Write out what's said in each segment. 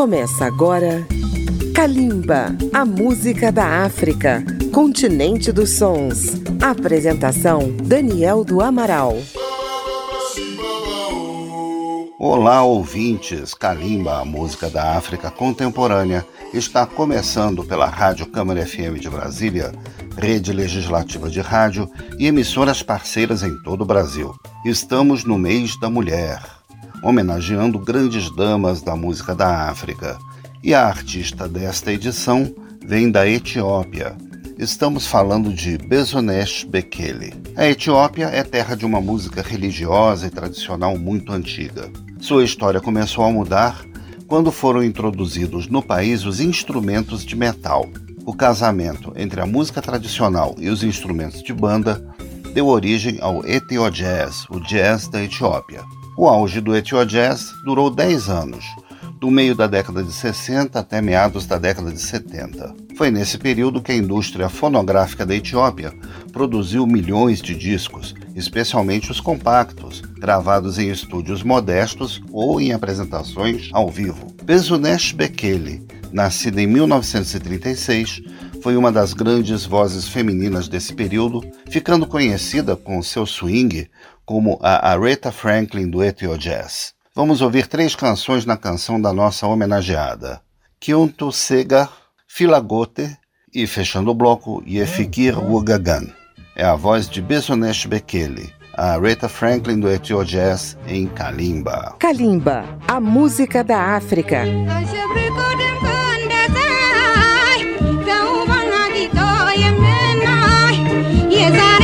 Começa agora Kalimba, a música da África, continente dos sons. Apresentação Daniel do Amaral. Olá, ouvintes! Kalimba, a música da África contemporânea, está começando pela Rádio Câmara FM de Brasília, rede legislativa de rádio e emissoras parceiras em todo o Brasil. Estamos no mês da mulher homenageando grandes damas da música da África. E a artista desta edição vem da Etiópia. Estamos falando de Bezonesh Bekele. A Etiópia é terra de uma música religiosa e tradicional muito antiga. Sua história começou a mudar quando foram introduzidos no país os instrumentos de metal. O casamento entre a música tradicional e os instrumentos de banda deu origem ao Ethio-Jazz, o jazz da Etiópia. O auge do Etio Jazz durou 10 anos, do meio da década de 60 até meados da década de 70. Foi nesse período que a indústria fonográfica da Etiópia produziu milhões de discos, especialmente os compactos, gravados em estúdios modestos ou em apresentações ao vivo. Bezunesh Bekele, nascida em 1936, foi uma das grandes vozes femininas desse período, ficando conhecida com seu swing como a Aretha Franklin do Ethio Jazz. Vamos ouvir três canções na canção da nossa homenageada: Kyuntu Segar, Filagote e, fechando o bloco, Yefikir Wugagan. É a voz de Besonesh Bekele, a Aretha Franklin do Ethio Jazz em Kalimba. Kalimba, a música da África. thời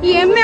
爷们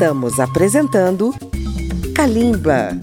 Estamos apresentando Kalimba.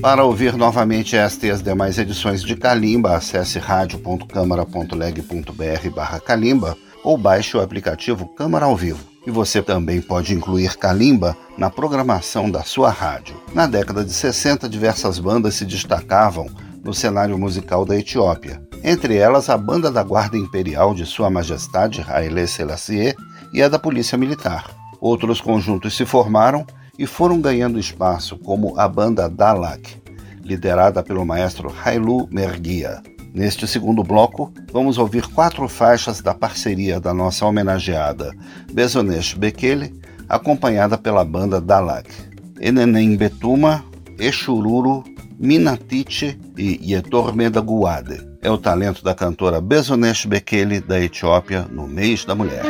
Para ouvir novamente esta e as demais edições de Kalimba, acesse radio.câmara.leg.br barra Kalimba ou baixe o aplicativo Câmara ao Vivo. E você também pode incluir Kalimba na programação da sua rádio. Na década de 60, diversas bandas se destacavam no cenário musical da Etiópia. Entre elas, a Banda da Guarda Imperial de Sua Majestade Haile Selassie e a da Polícia Militar. Outros conjuntos se formaram e foram ganhando espaço, como a banda Dalak, liderada pelo maestro Hailu Mergia. Neste segundo bloco, vamos ouvir quatro faixas da parceria da nossa homenageada Bezonesh Bekele, acompanhada pela banda Dalak. Enenem Betuma, Exururu, Minatiche e Yetormeda Guade. É o talento da cantora Bezonesh Bekele, da Etiópia, no mês da mulher.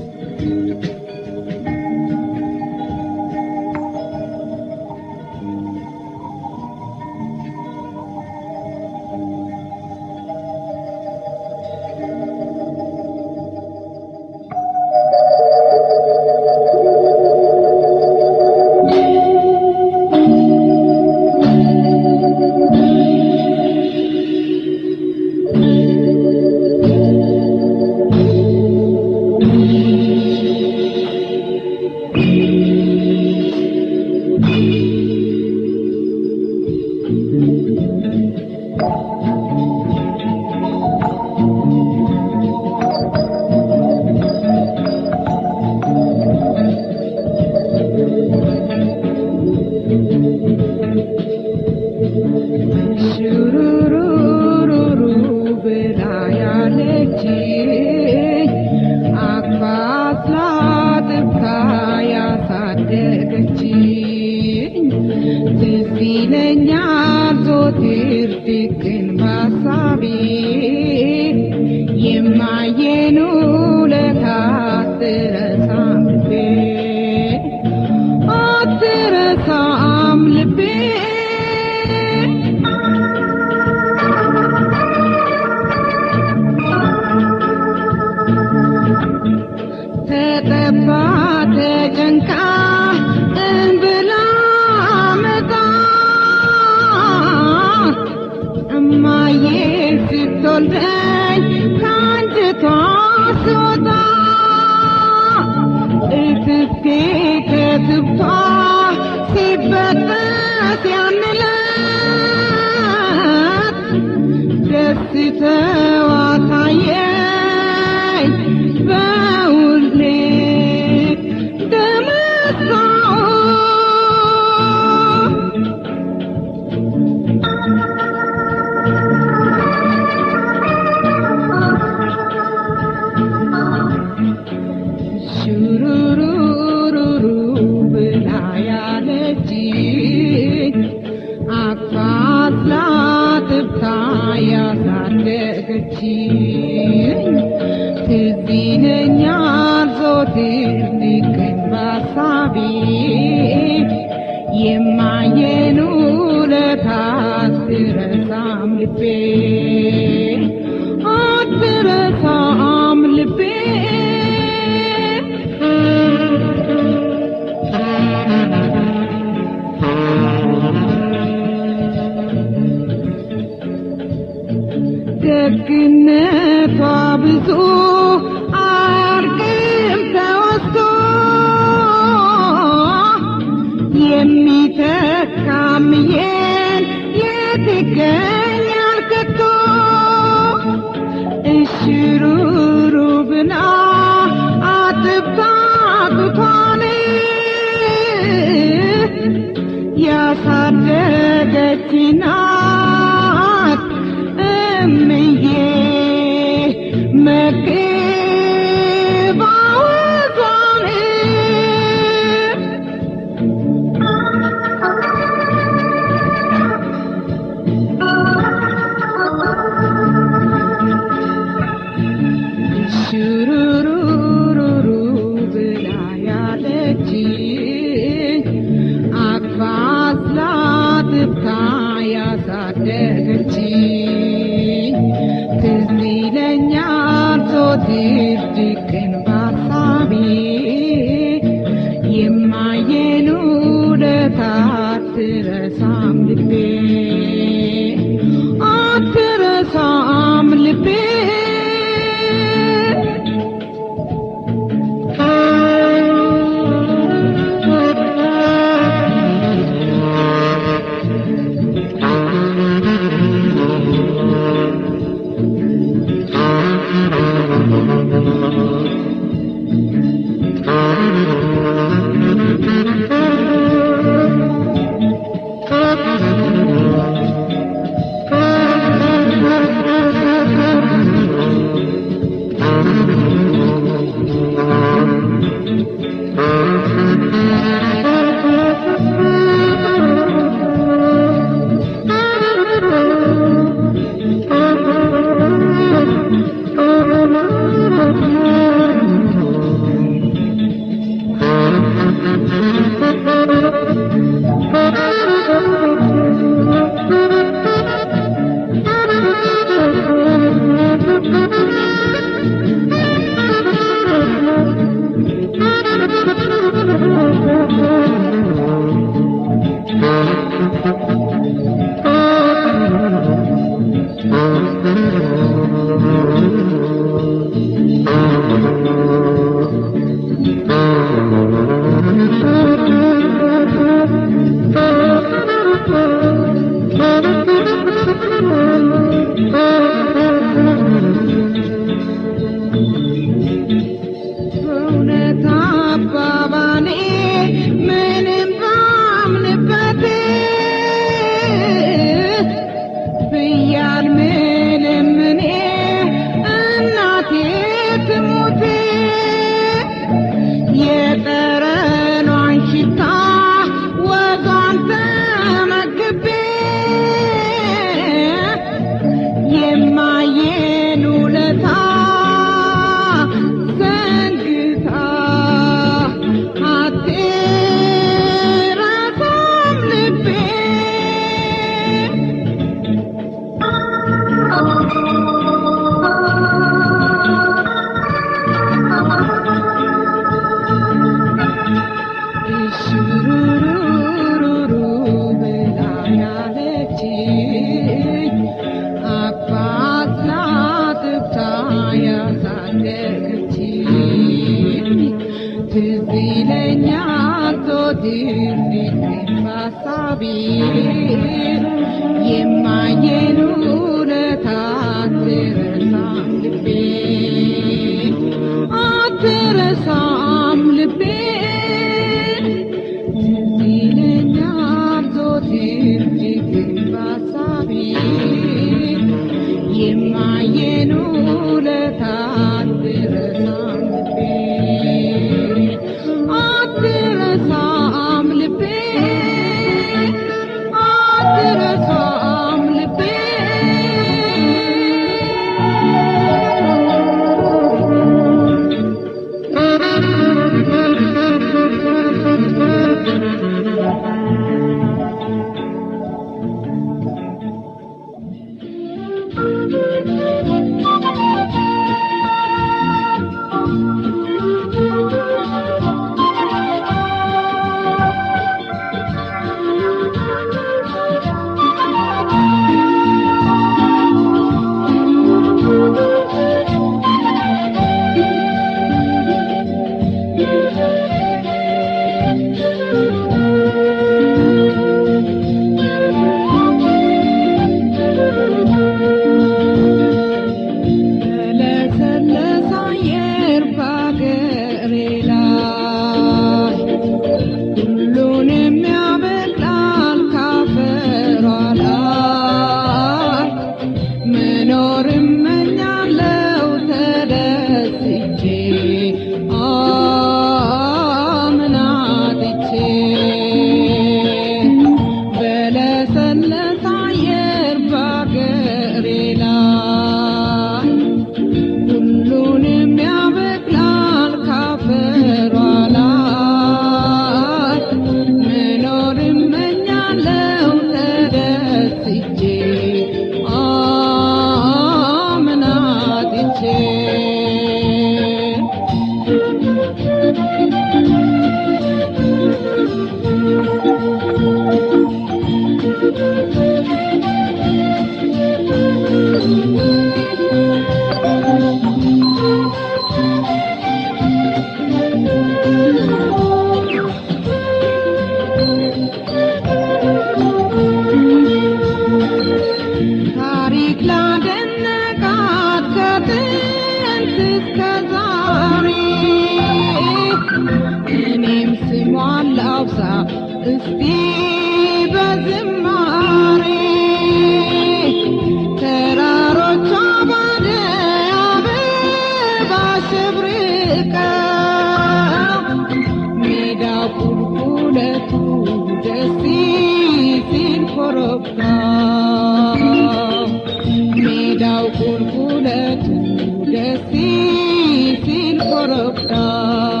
Jesus, in for a time.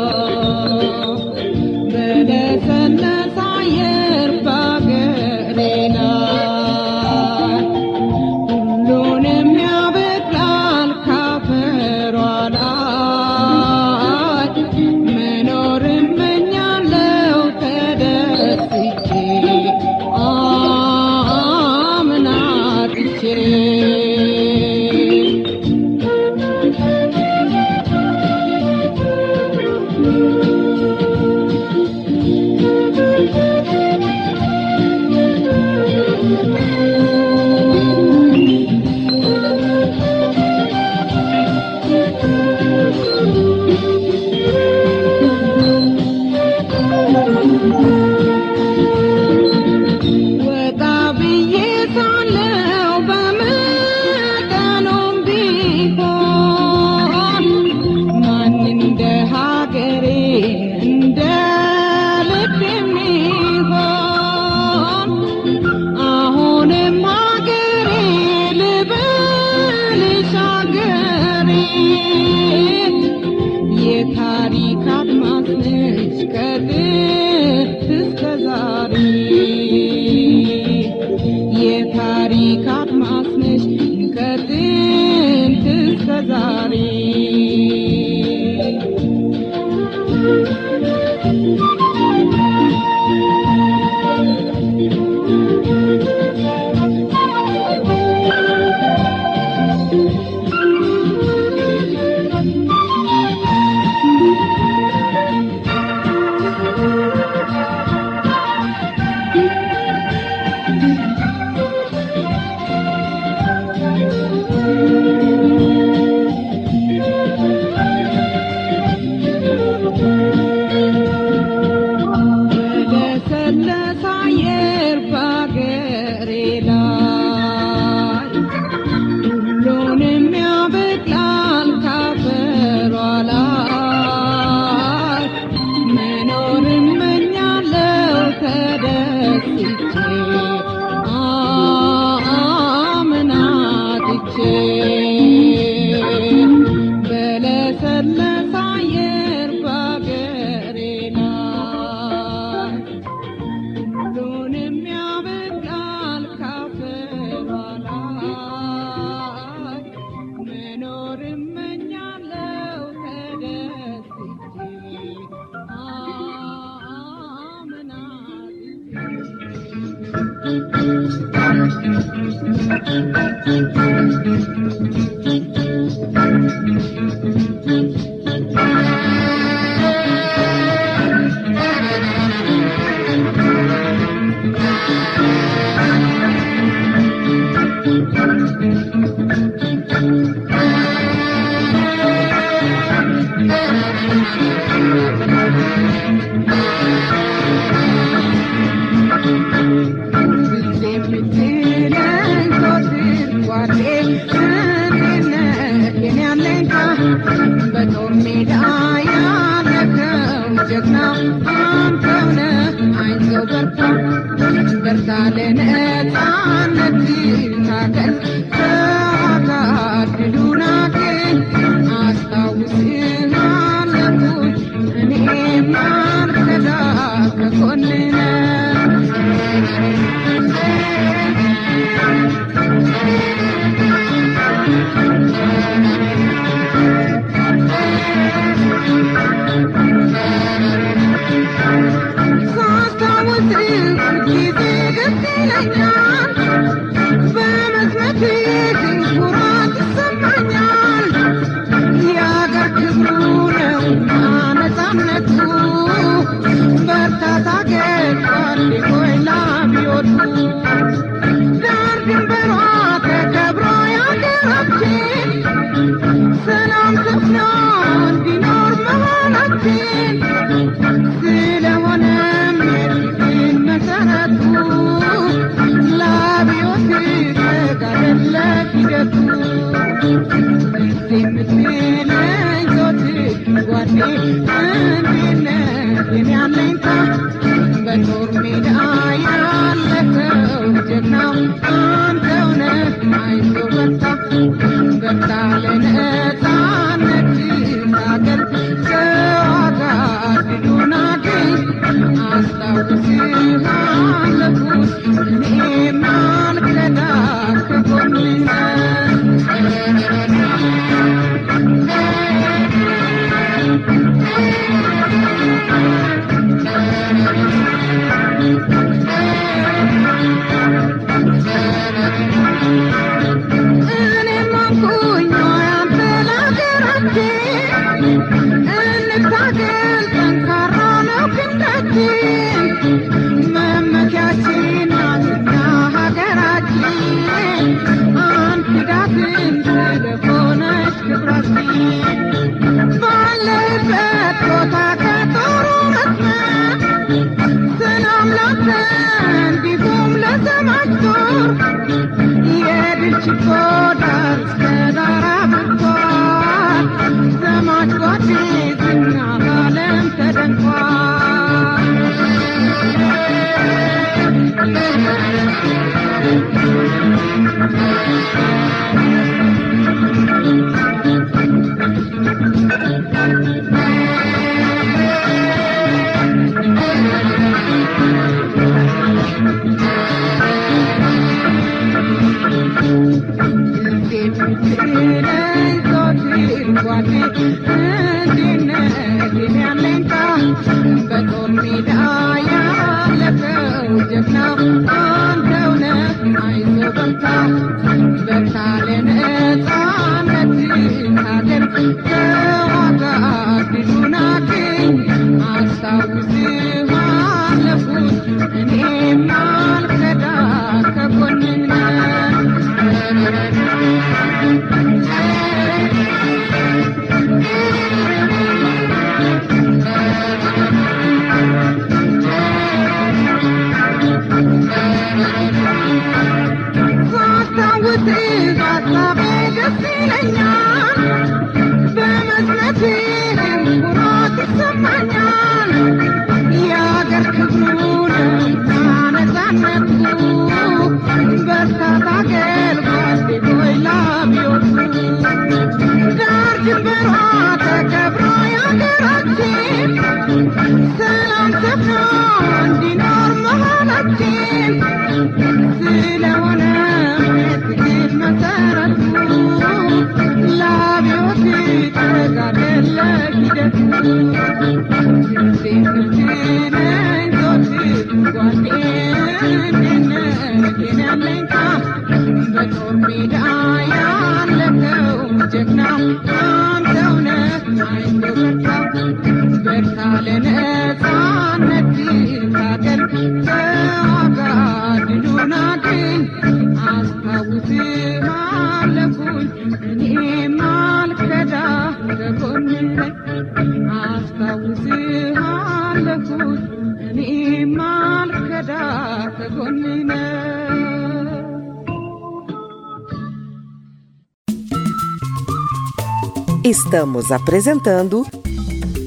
Estamos apresentando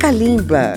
Kalimba.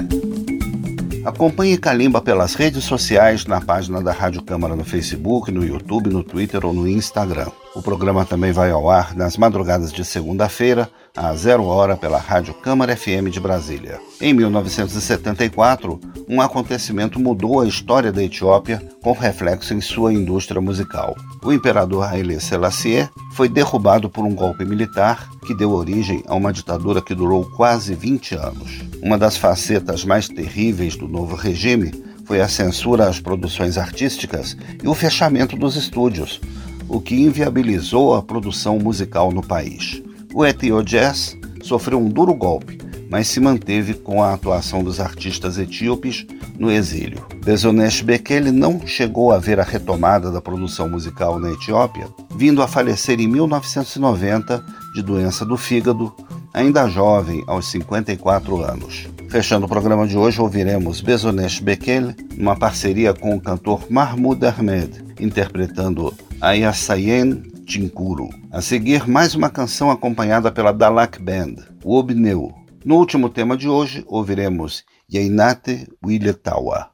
Acompanhe Kalimba pelas redes sociais, na página da Rádio Câmara no Facebook, no YouTube, no Twitter ou no Instagram. O programa também vai ao ar nas madrugadas de segunda-feira, às zero hora, pela Rádio Câmara FM de Brasília. Em 1974, um acontecimento mudou a história da Etiópia com reflexo em sua indústria musical. O imperador Haile Selassie foi derrubado por um golpe militar que deu origem a uma ditadura que durou quase 20 anos. Uma das facetas mais terríveis do novo regime foi a censura às produções artísticas e o fechamento dos estúdios, o que inviabilizou a produção musical no país. O Etio Jazz sofreu um duro golpe, mas se manteve com a atuação dos artistas etíopes no exílio. Bezonesh Bekele não chegou a ver a retomada da produção musical na Etiópia, vindo a falecer em 1990 de doença do fígado, ainda jovem, aos 54 anos. Fechando o programa de hoje, ouviremos Bezonesh Bekele, numa parceria com o cantor Mahmoud Ahmed, interpretando Ayasayen Tinkuru. A seguir, mais uma canção acompanhada pela Dalak Band, o. No último tema de hoje, ouviremos Yainate Willetawa.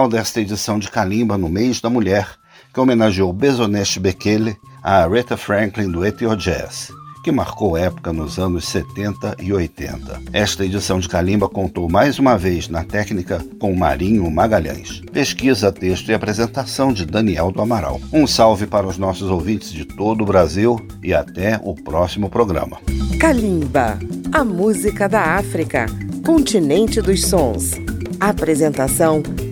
Final desta edição de Kalimba no mês da mulher, que homenageou Besonesh Bekele a Aretha Franklin do Ethio Jazz que marcou época nos anos 70 e 80. Esta edição de Calimba contou mais uma vez na técnica com Marinho Magalhães. Pesquisa, texto e apresentação de Daniel do Amaral. Um salve para os nossos ouvintes de todo o Brasil e até o próximo programa. Calimba, a música da África, continente dos sons. Apresentação